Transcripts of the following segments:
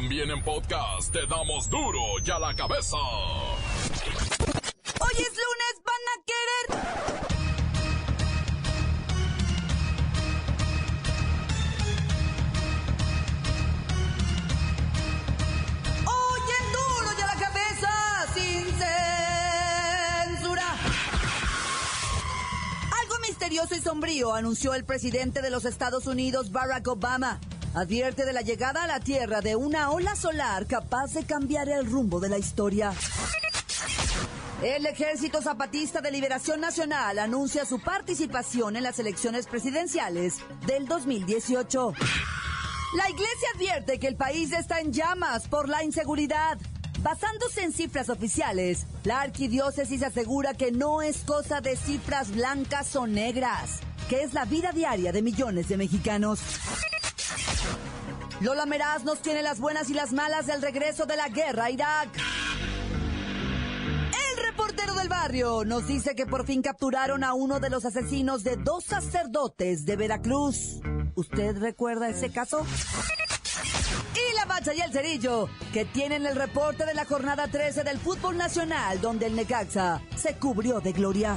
También en podcast te damos duro y a la cabeza. Hoy es lunes, van a querer. Hoy en duro y la cabeza, sin censura. Algo misterioso y sombrío anunció el presidente de los Estados Unidos, Barack Obama. Advierte de la llegada a la Tierra de una ola solar capaz de cambiar el rumbo de la historia. El Ejército Zapatista de Liberación Nacional anuncia su participación en las elecciones presidenciales del 2018. La Iglesia advierte que el país está en llamas por la inseguridad. Basándose en cifras oficiales, la arquidiócesis asegura que no es cosa de cifras blancas o negras, que es la vida diaria de millones de mexicanos. Lola Meraz nos tiene las buenas y las malas del regreso de la guerra a Irak. El reportero del barrio nos dice que por fin capturaron a uno de los asesinos de dos sacerdotes de Veracruz. ¿Usted recuerda ese caso? Y la bacha y el cerillo, que tienen el reporte de la jornada 13 del fútbol nacional, donde el Necaxa se cubrió de gloria.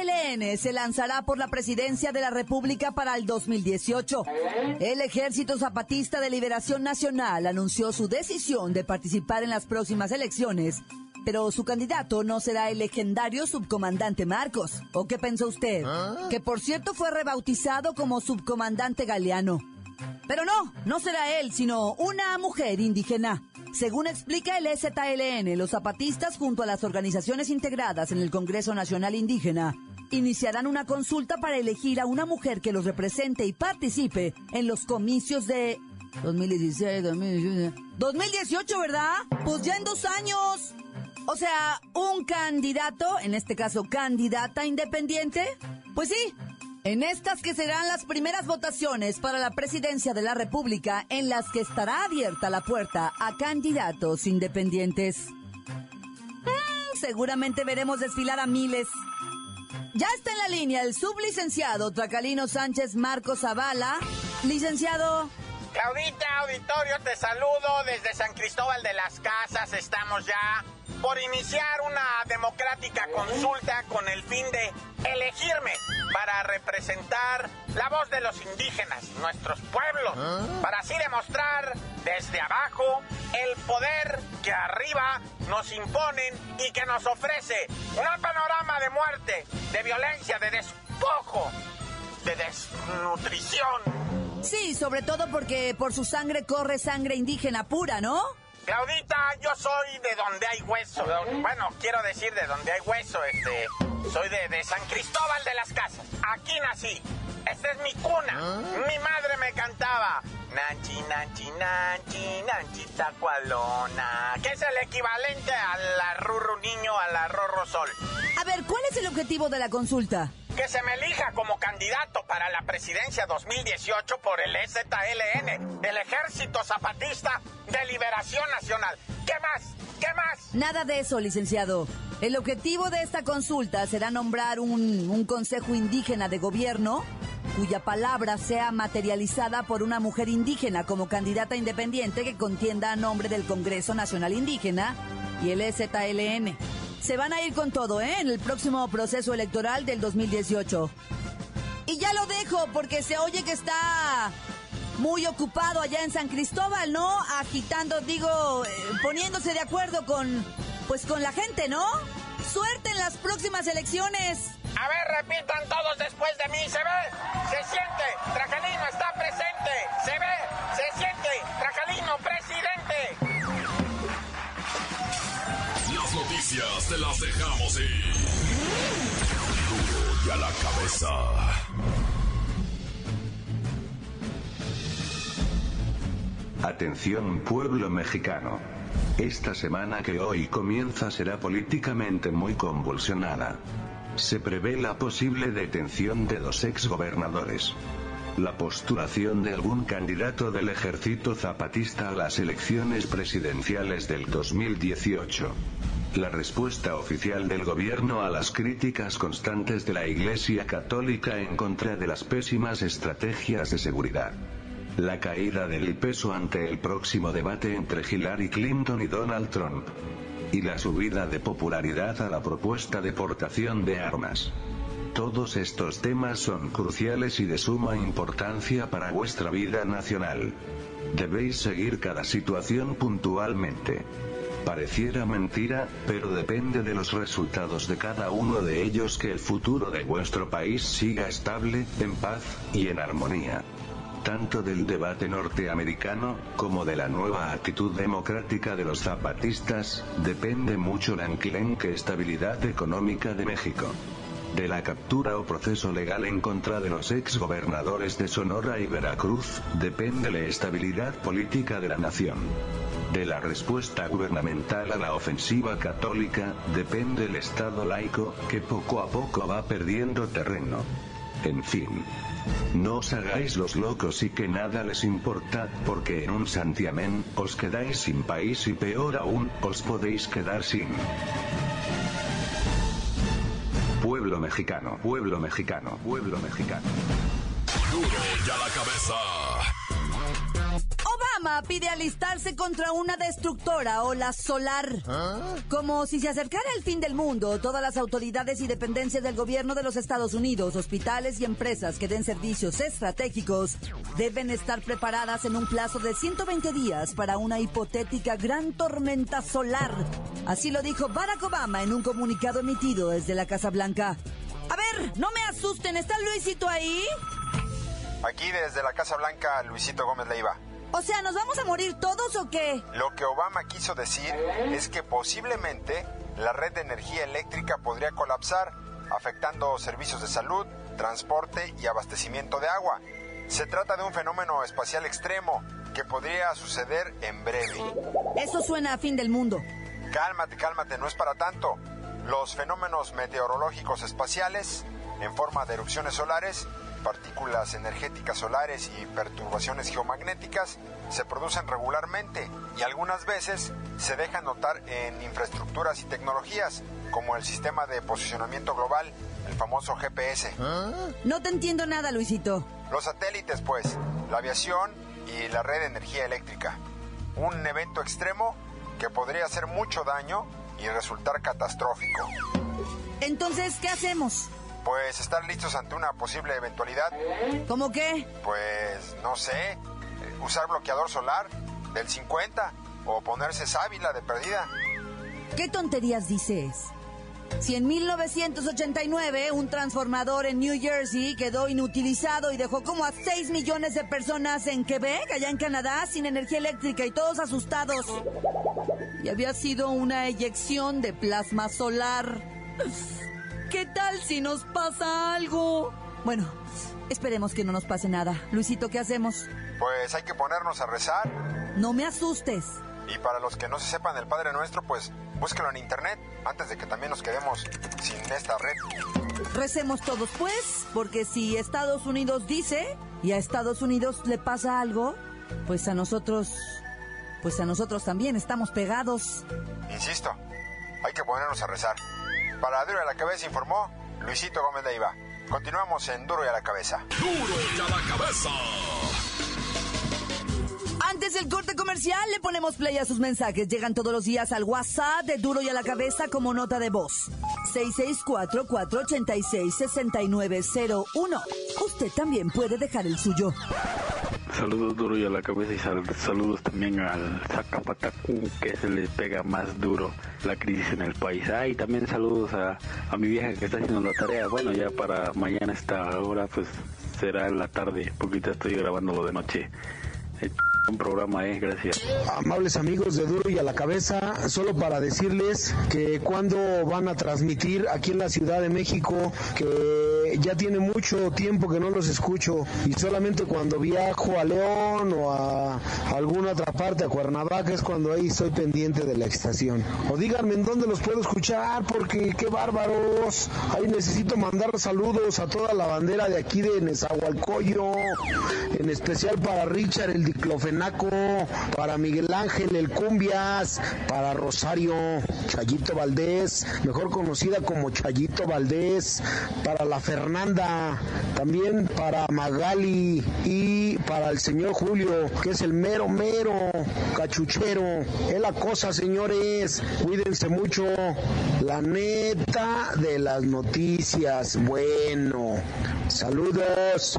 El EZLN se lanzará por la presidencia de la República para el 2018. El Ejército Zapatista de Liberación Nacional anunció su decisión de participar en las próximas elecciones, pero su candidato no será el legendario subcomandante Marcos. ¿O qué pensó usted? Que por cierto fue rebautizado como subcomandante Galeano. Pero no, no será él, sino una mujer indígena. Según explica el EZLN, los zapatistas junto a las organizaciones integradas en el Congreso Nacional Indígena iniciarán una consulta para elegir a una mujer que los represente y participe en los comicios de 2016, 2018, 2018, ¿verdad? Pues ya en dos años. O sea, un candidato, en este caso candidata independiente, pues sí, en estas que serán las primeras votaciones para la presidencia de la República en las que estará abierta la puerta a candidatos independientes. Mm, seguramente veremos desfilar a miles. Ya está en la línea el sublicenciado Tracalino Sánchez Marcos Zavala. Licenciado, Claudita, auditorio, te saludo desde San Cristóbal de las Casas. Estamos ya por iniciar una democrática consulta con el fin de elegirme para representar la voz de los indígenas, nuestros pueblos, para así demostrar desde abajo el poder que arriba nos imponen y que nos ofrece un panorama de muerte, de violencia, de despojo, de desnutrición. sí, sobre todo porque por su sangre corre sangre indígena pura, ¿no? Claudita, yo soy de donde hay hueso. Bueno, quiero decir de donde hay hueso, este. Soy de, de San Cristóbal de las Casas. Aquí nací. Esta es mi cuna. Mi madre me cantaba. Nanchi, nanchi, nanchi, nanchi tacualona. Que es el equivalente al arrurru niño, al arrorro sol. A ver, ¿cuál es el objetivo de la consulta? Que se me elija como candidato para la presidencia 2018 por el EZLN, el Ejército Zapatista de Liberación Nacional. ¿Qué más? ¿Qué más? Nada de eso, licenciado. El objetivo de esta consulta será nombrar un, consejo indígena de gobierno cuya palabra sea materializada por una mujer indígena como candidata independiente que contienda a nombre del Congreso Nacional Indígena y el EZLN. Se van a ir con todo, ¿eh? En el próximo proceso electoral del 2018. Y ya lo dejo porque se oye que está muy ocupado allá en San Cristóbal, ¿no? Agitando, digo, eh, poniéndose de acuerdo con, pues con la gente, ¿no? Suerte en las próximas elecciones. A ver, repitan todos después de mí. ¿Se ve? ¿Se siente? Tracalino está presente. ¿Se ve? ¿Se siente? Tracalino presidente. Te las dejamos y a la cabeza. Atención pueblo mexicano. Esta semana que hoy comienza será políticamente muy convulsionada. Se prevé la posible detención de dos exgobernadores. La postulación de algún candidato del ejército zapatista a las elecciones presidenciales del 2018. La respuesta oficial del gobierno a las críticas constantes de la Iglesia Católica en contra de las pésimas estrategias de seguridad. La caída del peso ante el próximo debate entre Hillary Clinton y Donald Trump. Y la subida de popularidad a la propuesta de portación de armas. Todos estos temas son cruciales y de suma importancia para vuestra vida nacional. Debéis seguir cada situación puntualmente. Pareciera mentira, pero depende de los resultados de cada uno de ellos que el futuro de vuestro país siga estable, en paz, y en armonía. Tanto del debate norteamericano, como de la nueva actitud democrática de los zapatistas, depende mucho la enclenque estabilidad económica de México. De la captura o proceso legal en contra de los exgobernadores de Sonora y Veracruz, depende la estabilidad política de la nación. De la respuesta gubernamental a la ofensiva católica, depende el Estado laico, que poco a poco va perdiendo terreno. En fin. No os hagáis los locos y que nada les importa, porque en un santiamén, os quedáis sin país y peor aún, os podéis quedar sin. Pueblo mexicano, pueblo mexicano, pueblo mexicano. Duro y a la cabeza. Obama pide alistarse contra una destructora ola solar. Como si se acercara el fin del mundo, todas las autoridades y dependencias del gobierno de los Estados Unidos, hospitales y empresas que den servicios estratégicos deben estar preparadas en un plazo de 120 días para una hipotética gran tormenta solar. Así lo dijo Barack Obama en un comunicado emitido desde la Casa Blanca. A ver, no me asusten, ¿está Luisito ahí? Aquí desde la Casa Blanca, Luisito Gómez Leiva. O sea, ¿nos vamos a morir todos o qué? Lo que Obama quiso decir es que posiblemente la red de energía eléctrica podría colapsar, afectando servicios de salud, transporte y abastecimiento de agua. Se trata de un fenómeno espacial extremo que podría suceder en breve. Eso suena a fin del mundo. Cálmate, cálmate, no es para tanto. Los fenómenos meteorológicos espaciales, en forma de erupciones solares, partículas energéticas solares y perturbaciones geomagnéticas se producen regularmente y algunas veces se dejan notar en infraestructuras y tecnologías como el sistema de posicionamiento global, el famoso GPS. No te entiendo nada, Luisito. Los satélites, pues, la aviación y la red de energía eléctrica. Un evento extremo que podría hacer mucho daño y resultar catastrófico. Entonces, ¿qué hacemos? Pues estar listos ante una posible eventualidad. ¿Cómo qué? Pues no sé, eh, usar bloqueador solar del 50 o ponerse sábila de perdida. ¿Qué tonterías dices? Si en 1989 un transformador en New Jersey quedó inutilizado y dejó como a 6 millones de personas en Quebec, allá en Canadá, sin energía eléctrica y todos asustados. Y había sido una eyección de plasma solar. ¿Qué tal si nos pasa algo? Bueno, esperemos que no nos pase nada. Luisito, ¿qué hacemos? Pues hay que ponernos a rezar. No me asustes. Y para los que no se sepan el Padre Nuestro, pues búsquelo en internet antes de que también nos quedemos sin esta red. Recemos todos, pues, porque si Estados Unidos dice y a Estados Unidos le pasa algo, pues a nosotros, pues a nosotros también estamos pegados. Insisto, hay que ponernos a rezar. Para Duro y a la Cabeza informó Luisito Gómez Leiva. Continuamos en Duro y a la Cabeza. Duro y a la cabeza. Antes del corte comercial le ponemos play a sus mensajes. Llegan todos los días al WhatsApp de Duro y a la Cabeza como nota de voz. 664-486-6901. Usted también puede dejar el suyo. Saludos duro y a la cabeza y sal- saludos también al Zacapatacú que se le pega más duro la crisis en el país. Ah, y también saludos a, a mi vieja que está haciendo la tarea. Bueno, ya para mañana esta hora pues será en la tarde porque ya estoy grabando lo de noche. Un programa, eh, gracias. Amables amigos de Duro y a la Cabeza, solo para decirles que cuando van a transmitir aquí en la Ciudad de México, que ya tiene mucho tiempo que no los escucho y solamente cuando viajo a León o a alguna otra parte, a Cuernavaca, es cuando ahí estoy pendiente de la estación. O díganme en dónde los puedo escuchar, porque qué bárbaros. Ahí necesito mandar saludos a toda la bandera de aquí de Nezahualcóyotl, en especial para Richard el diclofenaco, para Miguel Ángel el cumbias, para Rosario Chayito Valdés, mejor conocida como Chayito Valdés, para la Fernanda, también para Magali y para el señor Julio, que es el mero mero cachuchero. Es la cosa, señores, cuídense mucho. La neta de las noticias, bueno. Saludos.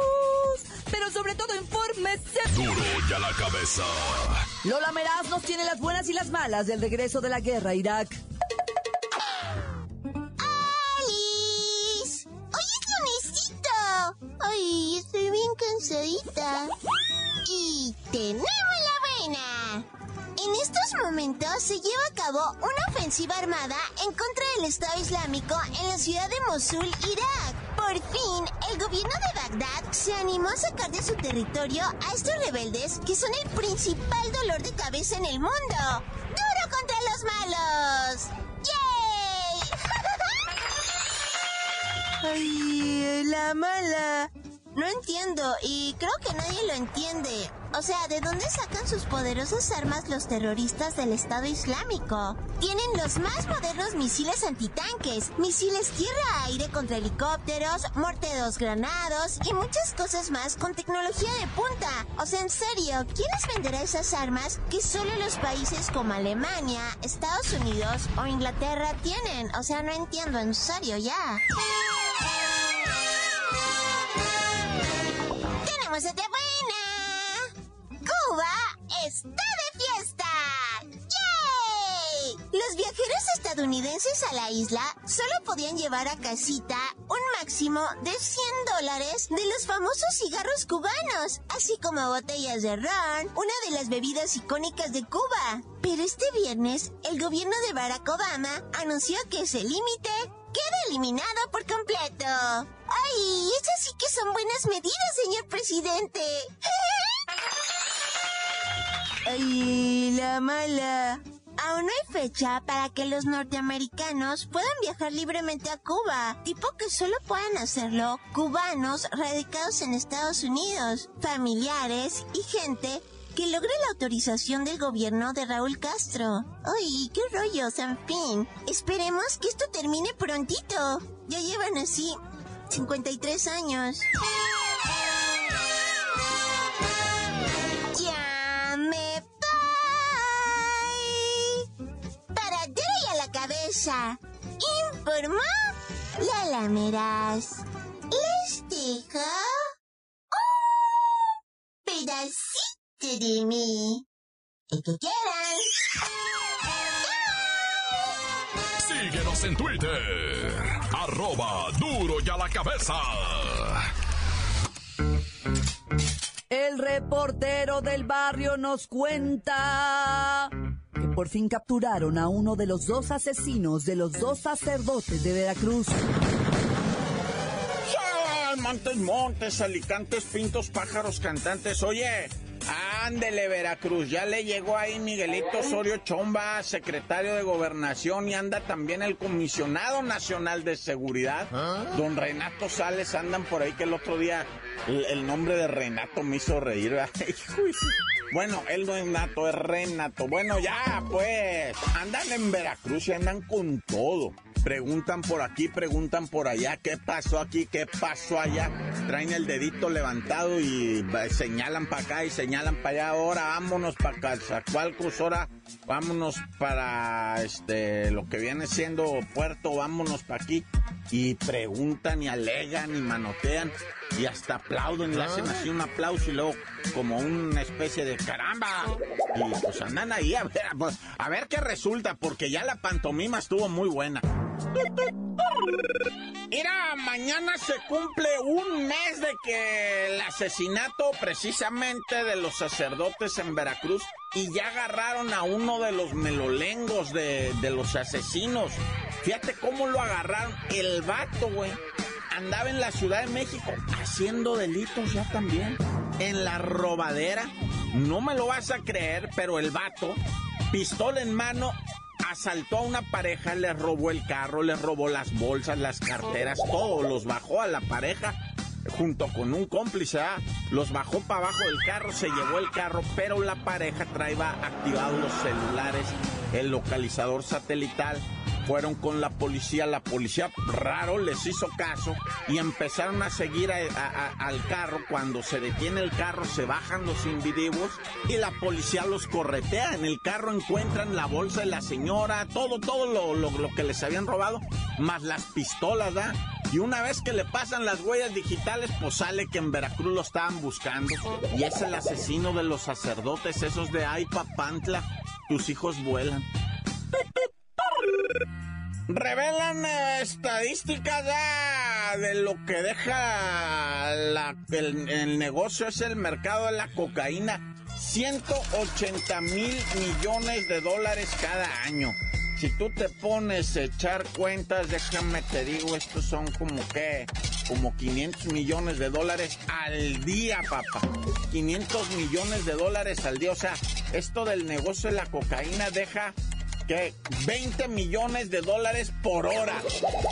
Pero sobre todo, infórmese. Duro y a la cabeza. Lola Meraz nos tiene las buenas y las malas del regreso de la guerra a Irak. ¡Alice! ¡Hoy es lunesito! ¡Ay, estoy bien cansadita! Y tenemos la buena. En estos momentos se lleva a cabo una ofensiva armada en contra del Estado Islámico en la ciudad de Mosul, Irak. Por fin, el gobierno de Bagdad se animó a sacar de su territorio a estos rebeldes que son el principal dolor de cabeza en el mundo. ¡Duro contra los malos! ¡Yay! Ay, la mala. No entiendo y creo que nadie lo entiende. O sea, ¿de dónde sacan sus poderosas armas los terroristas del Estado Islámico? Tienen los más modernos misiles antitanques, misiles tierra-aire contra helicópteros, morteros granados y muchas cosas más con tecnología de punta. O sea, en serio, ¿quién les venderá esas armas que solo los países como Alemania, Estados Unidos o Inglaterra tienen? O sea, no entiendo, en serio, ya. tenemos. Cuba está de fiesta. ¡Yay! Los viajeros estadounidenses a la isla solo podían llevar a casita un máximo de 100 dólares de los famosos cigarros cubanos, así como botellas de ron, una de las bebidas icónicas de Cuba. Pero este viernes, el gobierno de Barack Obama anunció que ese límite queda eliminado por completo. ¡Ay! Esas sí que son buenas medidas, señor presidente. ¡Ay, la mala! Aún no hay fecha para que los norteamericanos puedan viajar libremente a Cuba, tipo que solo puedan hacerlo cubanos radicados en Estados Unidos, familiares y gente que logre la autorización del gobierno de Raúl Castro. ¡Ay, qué rollos, en fin! Esperemos que esto termine prontito. Ya llevan así 53 años. Cabeza. Informó la lameras. Les dejo un pedacito de mí. El que quieran. Síguenos en Twitter. Arroba duro y a la cabeza. El reportero del barrio nos cuenta por fin capturaron a uno de los dos asesinos de los dos sacerdotes de Veracruz. ¡Ay, Montes, montes, alicantes, pintos, pájaros, cantantes. Oye, ándele Veracruz, ya le llegó ahí Miguelito Osorio Chomba, secretario de Gobernación, y anda también el comisionado nacional de seguridad, don Renato Sales, andan por ahí que el otro día el, el nombre de Renato me hizo reír. ¿verdad? Hijo Bueno, él no es Nato, es Renato. Bueno, ya, pues, andan en Veracruz y andan con todo. preguntan por aquí, preguntan por allá, ¿qué pasó aquí? ¿Qué pasó allá? Traen el dedito levantado y señalan para acá y señalan para allá. Ahora vámonos para Cazacualcos, ahora vámonos para este lo que viene siendo Puerto, vámonos para aquí. Y preguntan y alegan y manotean y hasta aplauden y hacen así un aplauso y luego como una especie de caramba. Y pues andan ahí a ver, pues, a ver qué resulta, porque ya la pantomima estuvo muy buena. Mira, mañana se cumple un mes de que el asesinato precisamente de los sacerdotes en Veracruz y ya agarraron a uno de los melolengos de los asesinos. Fíjate cómo lo agarraron. El vato, güey, andaba en la Ciudad de México haciendo delitos ya también. En la robadera. No me lo vas a creer, pero el vato, pistola en mano, asaltó a una pareja, le robó el carro, le robó las bolsas, las carteras, todo, los bajó a la pareja junto con un cómplice, ¿ah? los bajó para abajo del carro, se llevó el carro, pero la pareja traía activados los celulares, el localizador satelital fueron con la policía, la policía raro les hizo caso y empezaron a seguir al carro. Cuando se detiene el carro se bajan los individuos y la policía los corretea. En el carro encuentran la bolsa de la señora, todo, todo lo, lo, que les habían robado, más las pistolas, ¿da? Y una vez que le pasan las huellas digitales, pues sale que en Veracruz lo estaban buscando. Y es el asesino de los sacerdotes, esos de Ay Papantla. Tus hijos vuelan. Revelan estadísticas de lo que deja el, negocio, es el mercado de la cocaína. 180 mil millones de dólares cada año. Si tú te pones a echar cuentas, déjame te digo, estos son como que, como 500 millones de dólares al día, papá. 500 millones de dólares al día. O sea, esto del negocio de la cocaína deja 20 millones de dólares por hora.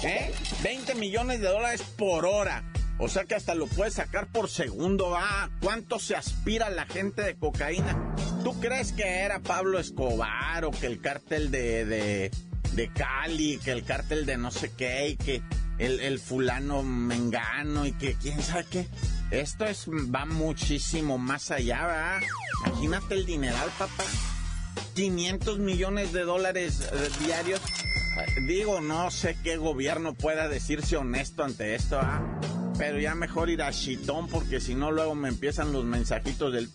¿Eh? 20 millones de dólares por hora. O sea que hasta lo puedes sacar por segundo. Ah, ¿cuánto se aspira la gente de cocaína? ¿Tú crees que era Pablo Escobar o que el cártel de, de, de Cali, que el cártel de no sé qué, y que el, el fulano mengano y que quién sabe qué? Esto es, va muchísimo más allá, ¿verdad? Imagínate el dineral, papá. 500 millones de dólares eh, diarios. Digo, no sé qué gobierno pueda decirse honesto ante esto, ¿ah? Pero ya mejor ir a Chitón porque si no luego me empiezan los mensajitos del...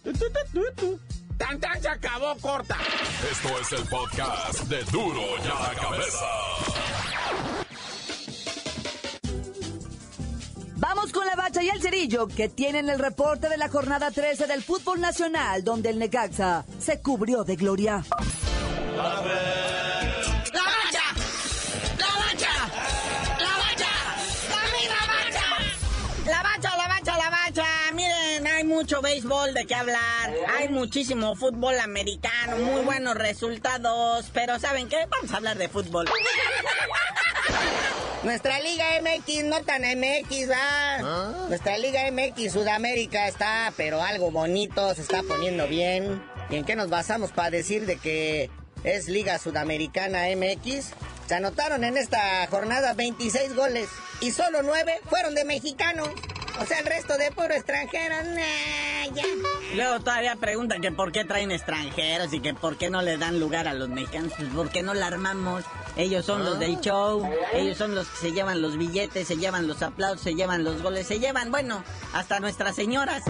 ¡Tan, tan! Se acabó, corta. Esto es el podcast de Duro ya la cabeza. Vamos con la bacha y el cerillo que tienen el reporte de la jornada 13 del fútbol nacional donde el Necaxa se cubrió de gloria. ¡La bacha! ¡La bacha! ¡La bacha! la bacha! La bacha, la bacha, la bacha. Miren, hay mucho béisbol de qué hablar. Hay muchísimo fútbol americano, muy buenos resultados. Pero ¿saben qué? Vamos a hablar de fútbol. Nuestra Liga MX no tan MX, ¿va? ¿Ah? Nuestra Liga MX Sudamérica está, pero algo bonito, se está poniendo bien. ¿Y en qué nos basamos para decir de que es Liga Sudamericana MX? Se anotaron en esta jornada 26 goles y solo 9 fueron de mexicanos. O sea, el resto de puro extranjero, ya. Luego todavía preguntan que por qué traen extranjeros y que por qué no le dan lugar a los mexicanos. Pues por qué no la armamos. Ellos son los del show, ellos son los que se llevan los billetes, se llevan los aplausos, se llevan los goles, se llevan, bueno, hasta nuestras señoras.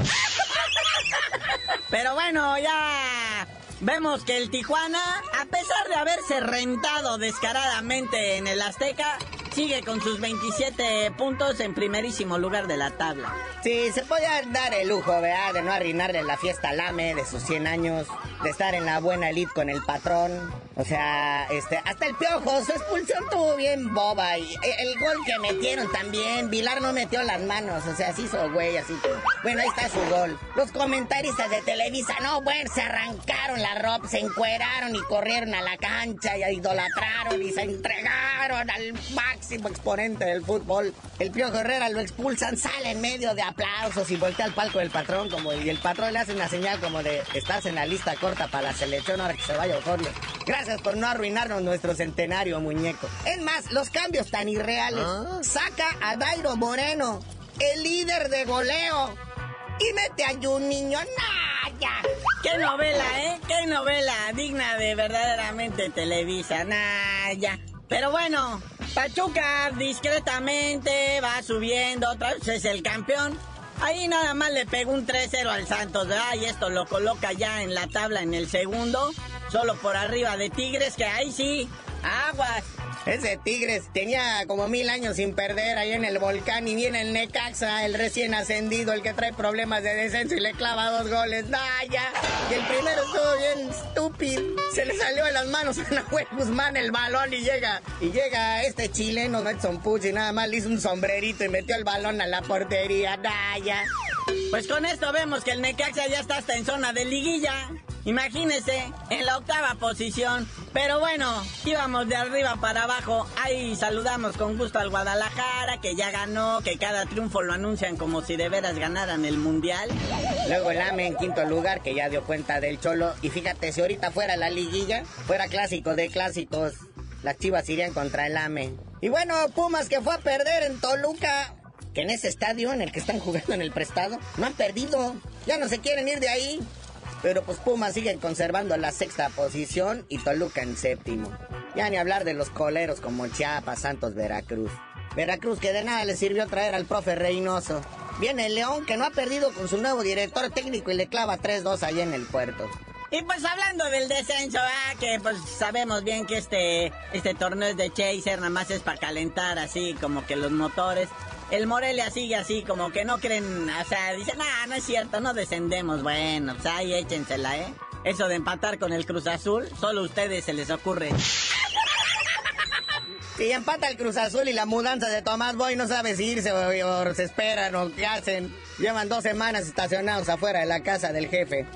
Pero bueno, ya vemos que el Tijuana, a pesar de haberse rentado descaradamente en el Azteca, sigue con sus 27 puntos en primerísimo lugar de la tabla. Sí, se podía dar el lujo, ¿verdad? De no arruinarle la fiesta al AME de sus 100 años, de estar en la buena elite con el patrón. O sea, este, hasta el piojo, su expulsión tuvo bien boba. Y el gol que metieron también, Vilar no metió las manos, o sea, se hizo güey, así Bueno, ahí está su gol. Los comentaristas de Televisa, no, bueno, se arrancaron la ropa, se encueraron y corrieron a la cancha y idolatraron y se entregaron al Max exponente del fútbol. El Pío Herrera lo expulsan, sale en medio de aplausos y voltea al palco del patrón como y el patrón le hace una señal como de estás en la lista corta para la selección ahora que se vaya Osorio. Gracias por no arruinarnos nuestro centenario, muñeco. Es más, los cambios tan irreales. Saca a Dairo Moreno, el líder de goleo, y mete a Juninho Naya. ¡Qué novela, eh! ¡Qué novela! Digna de verdaderamente Televisa, Naya. Pero bueno, Pachuca discretamente va subiendo, otra vez es el campeón. Ahí nada más le pegó un 3-0 al Santos, ¿verdad? Y esto lo coloca ya en la tabla en el segundo, solo por arriba de Tigres, que ahí sí, aguas. Ese Tigres tenía como mil años sin perder ahí en el volcán y viene el Necaxa, el recién ascendido, el que trae problemas de descenso y le clava dos goles. ¡Naya! Y el primero estuvo bien estúpido. Se le salió de las manos a Nahuel Guzmán el balón y llega, y llega este chileno, Edson Pucci, nada más le hizo un sombrerito y metió el balón a la portería. Pues con esto vemos que el Necaxa ya está hasta en zona de liguilla. Imagínese, en la octava posición. Pero bueno, íbamos de arriba para abajo. Ahí saludamos con gusto al Guadalajara, que ya ganó, que cada triunfo lo anuncian como si de veras ganaran el Mundial. Luego el AME en quinto lugar, que ya dio cuenta del Cholo. Y fíjate, si ahorita fuera la liguilla, fuera clásico de clásicos, las chivas irían contra el AME. Y bueno, Pumas que fue a perder en Toluca. Que en ese estadio en el que están jugando en el prestado, no han perdido. Ya no se quieren ir de ahí. Pero pues Pumas siguen conservando la sexta posición y Toluca en séptimo. Ya ni hablar de los coleros como Chiapas, Santos, Veracruz. Veracruz que de nada le sirvió traer al profe Reynoso. Viene el León que no ha perdido con su nuevo director técnico y le clava 3-2 allá en el puerto. Y pues hablando del descenso, ah, que pues sabemos bien que este, este torneo es de Chaser, nada más es para calentar así como que los motores. El Morelia sigue así, como que no creen, o sea, dicen, ah, no es cierto, no descendemos. Bueno, pues ahí échensela, ¿eh? Eso de empatar con el Cruz Azul, solo a ustedes se les ocurre. Si empata el Cruz Azul y la mudanza de Tomás Boy no sabe si irse o, o se esperan o qué hacen. Llevan dos semanas estacionados afuera de la casa del jefe.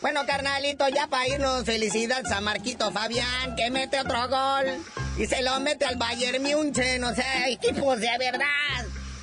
Bueno, carnalito, ya para irnos, felicidades a Marquito Fabián, que mete otro gol. Y se lo mete al Bayern München, o sea, equipos de verdad.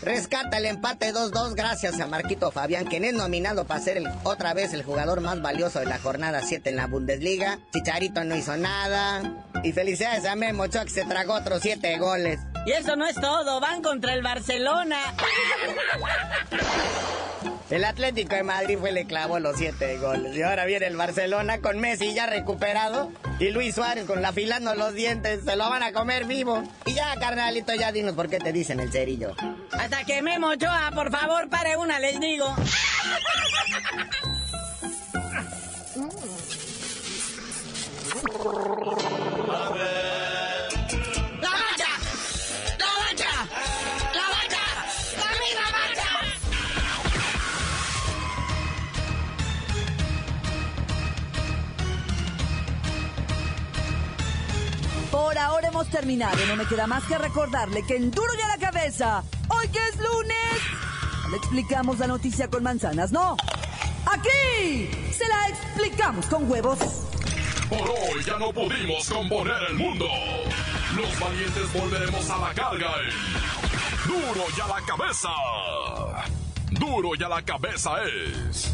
Rescata el empate 2-2 gracias a Marquito Fabián, quien es nominado para ser el- otra vez el jugador más valioso de la jornada 7 en la Bundesliga. Chicharito no hizo nada. Y felicidades a Memo Ochoa, que se tragó otros 7 goles. Y eso no es todo, van contra el Barcelona. El Atlético de Madrid fue el que clavó los 7 goles. Y ahora viene el Barcelona con Messi ya recuperado. Y Luis Suárez con la afilando los dientes. Se lo van a comer vivo. Y ya, carnalito, ya dinos por qué te dicen el cerillo. Hasta que Memo Ochoa, por favor, pare una, les digo. hemos terminado. No me queda más que recordarle que en Duro y a la cabeza, hoy que es lunes, le explicamos la noticia con manzanas, no. Aquí se la explicamos con huevos. Por hoy ya no pudimos componer el mundo. Los valientes volveremos a la carga en Duro y a la cabeza. Duro y a la cabeza es